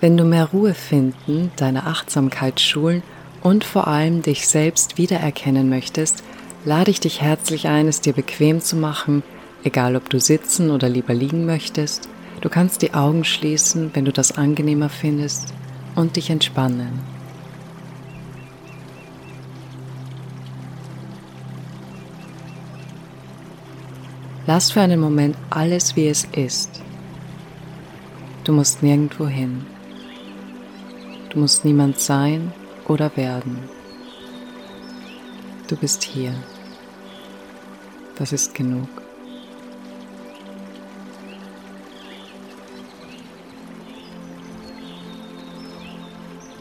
Wenn du mehr Ruhe finden, deine Achtsamkeit schulen und vor allem dich selbst wiedererkennen möchtest, lade ich dich herzlich ein, es dir bequem zu machen, egal ob du sitzen oder lieber liegen möchtest. Du kannst die Augen schließen, wenn du das angenehmer findest, und dich entspannen. Lass für einen Moment alles, wie es ist. Du musst nirgendwo hin. Du musst niemand sein oder werden. Du bist hier. Das ist genug.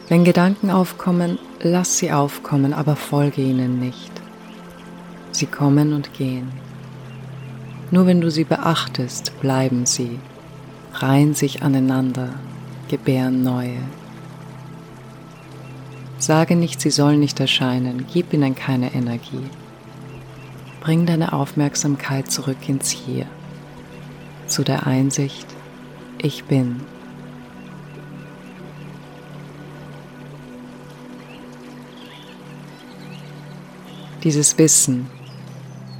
Wenn Gedanken aufkommen, lass sie aufkommen, aber folge ihnen nicht. Sie kommen und gehen. Nur wenn du sie beachtest, bleiben sie, reihen sich aneinander, gebären neue. Sage nicht, sie sollen nicht erscheinen, gib ihnen keine Energie. Bring deine Aufmerksamkeit zurück ins Hier, zu der Einsicht, ich bin. Dieses Wissen,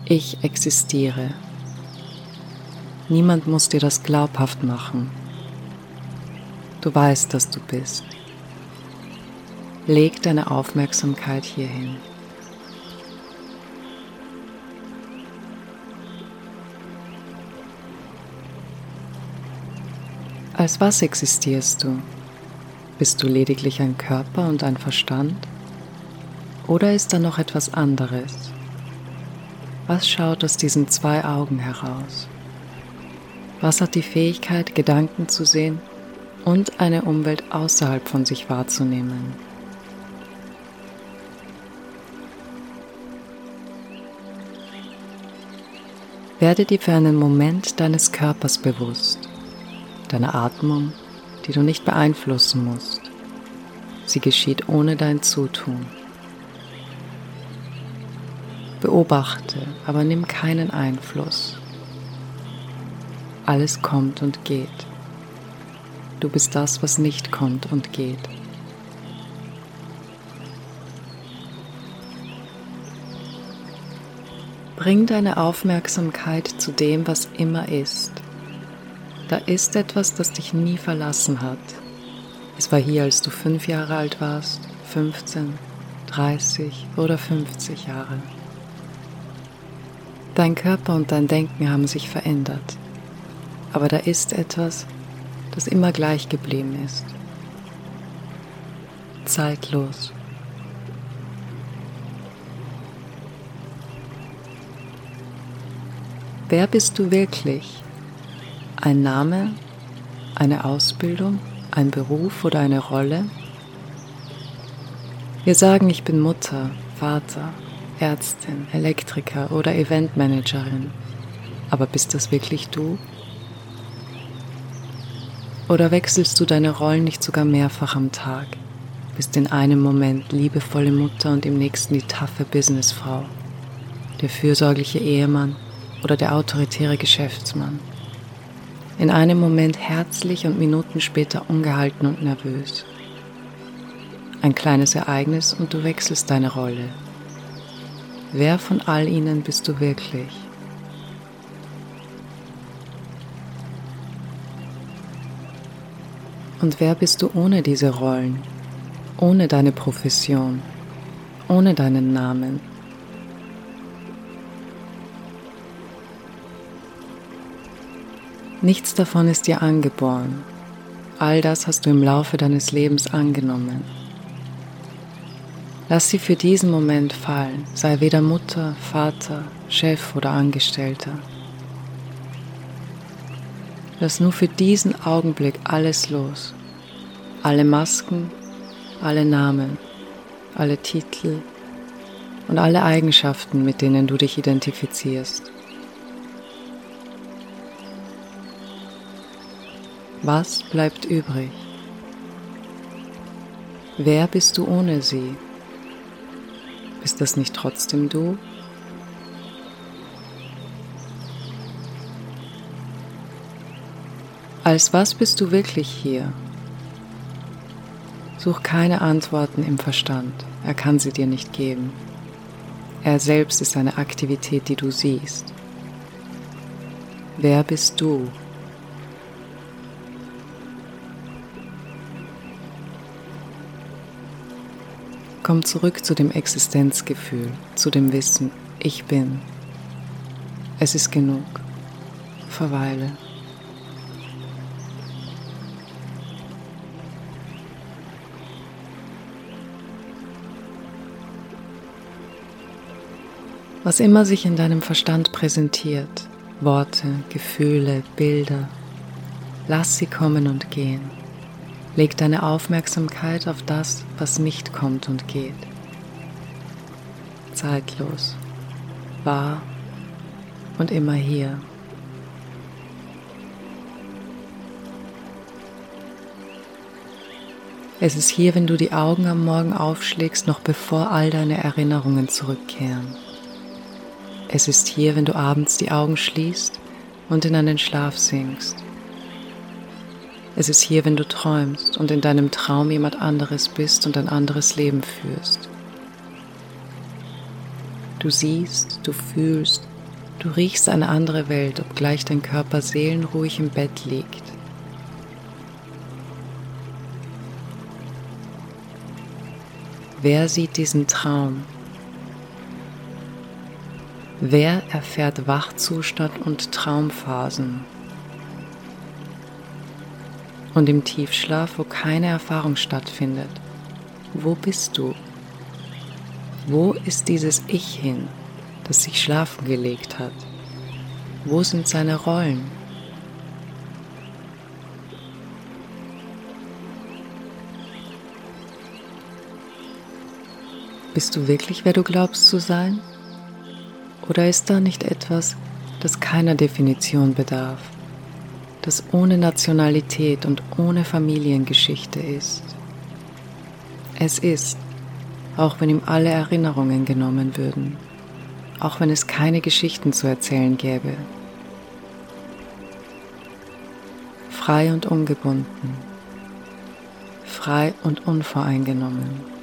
ich existiere. Niemand muss dir das glaubhaft machen. Du weißt, dass du bist. Leg deine Aufmerksamkeit hierhin. Als was existierst du? Bist du lediglich ein Körper und ein Verstand? Oder ist da noch etwas anderes? Was schaut aus diesen zwei Augen heraus? Was hat die Fähigkeit, Gedanken zu sehen und eine Umwelt außerhalb von sich wahrzunehmen? Werde dir für einen Moment deines Körpers bewusst, deiner Atmung, die du nicht beeinflussen musst. Sie geschieht ohne dein Zutun. Beobachte, aber nimm keinen Einfluss. Alles kommt und geht. Du bist das, was nicht kommt und geht. Bring deine Aufmerksamkeit zu dem, was immer ist. Da ist etwas, das dich nie verlassen hat. Es war hier, als du fünf Jahre alt warst, 15, 30 oder 50 Jahre. Dein Körper und dein Denken haben sich verändert, aber da ist etwas, das immer gleich geblieben ist. Zeitlos. Wer bist du wirklich? Ein Name, eine Ausbildung, ein Beruf oder eine Rolle? Wir sagen, ich bin Mutter, Vater, Ärztin, Elektriker oder Eventmanagerin. Aber bist das wirklich du? Oder wechselst du deine Rollen nicht sogar mehrfach am Tag? Bist in einem Moment liebevolle Mutter und im nächsten die taffe Businessfrau, der fürsorgliche Ehemann oder der autoritäre Geschäftsmann. In einem Moment herzlich und Minuten später ungehalten und nervös. Ein kleines Ereignis und du wechselst deine Rolle. Wer von all ihnen bist du wirklich? Und wer bist du ohne diese Rollen, ohne deine Profession, ohne deinen Namen? Nichts davon ist dir angeboren. All das hast du im Laufe deines Lebens angenommen. Lass sie für diesen Moment fallen, sei weder Mutter, Vater, Chef oder Angestellter. Lass nur für diesen Augenblick alles los. Alle Masken, alle Namen, alle Titel und alle Eigenschaften, mit denen du dich identifizierst. Was bleibt übrig? Wer bist du ohne sie? Bist das nicht trotzdem du? Als was bist du wirklich hier? Such keine Antworten im Verstand, er kann sie dir nicht geben. Er selbst ist eine Aktivität, die du siehst. Wer bist du? Komm zurück zu dem Existenzgefühl, zu dem Wissen, ich bin. Es ist genug. Verweile. Was immer sich in deinem Verstand präsentiert, Worte, Gefühle, Bilder, lass sie kommen und gehen. Leg deine Aufmerksamkeit auf das, was nicht kommt und geht. Zeitlos, wahr und immer hier. Es ist hier, wenn du die Augen am Morgen aufschlägst, noch bevor all deine Erinnerungen zurückkehren. Es ist hier, wenn du abends die Augen schließt und in einen Schlaf sinkst. Es ist hier, wenn du träumst und in deinem Traum jemand anderes bist und ein anderes Leben führst. Du siehst, du fühlst, du riechst eine andere Welt, obgleich dein Körper seelenruhig im Bett liegt. Wer sieht diesen Traum? Wer erfährt Wachzustand und Traumphasen? Und im Tiefschlaf, wo keine Erfahrung stattfindet, wo bist du? Wo ist dieses Ich hin, das sich schlafen gelegt hat? Wo sind seine Rollen? Bist du wirklich, wer du glaubst zu sein? Oder ist da nicht etwas, das keiner Definition bedarf, das ohne Nationalität und ohne Familiengeschichte ist? Es ist, auch wenn ihm alle Erinnerungen genommen würden, auch wenn es keine Geschichten zu erzählen gäbe. Frei und ungebunden, frei und unvoreingenommen.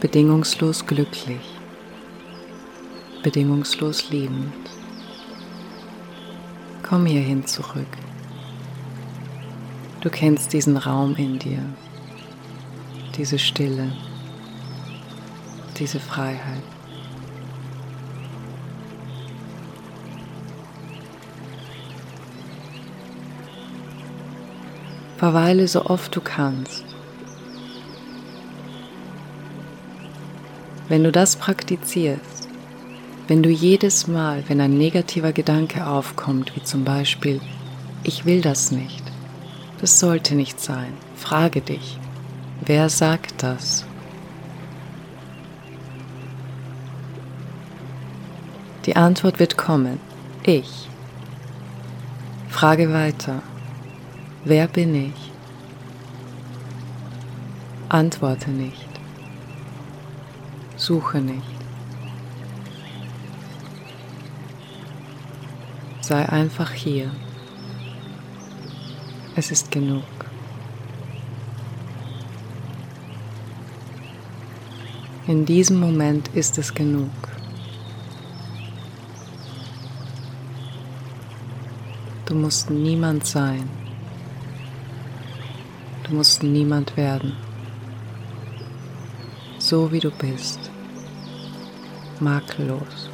bedingungslos glücklich, bedingungslos liebend. Komm hierhin zurück. Du kennst diesen Raum in dir, diese Stille, diese Freiheit. Verweile so oft du kannst Wenn du das praktizierst, wenn du jedes Mal, wenn ein negativer Gedanke aufkommt, wie zum Beispiel, ich will das nicht, das sollte nicht sein, frage dich, wer sagt das? Die Antwort wird kommen, ich. Frage weiter, wer bin ich? Antworte nicht. Suche nicht. Sei einfach hier. Es ist genug. In diesem Moment ist es genug. Du musst niemand sein. Du musst niemand werden so wie du bist, makellos,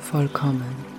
vollkommen.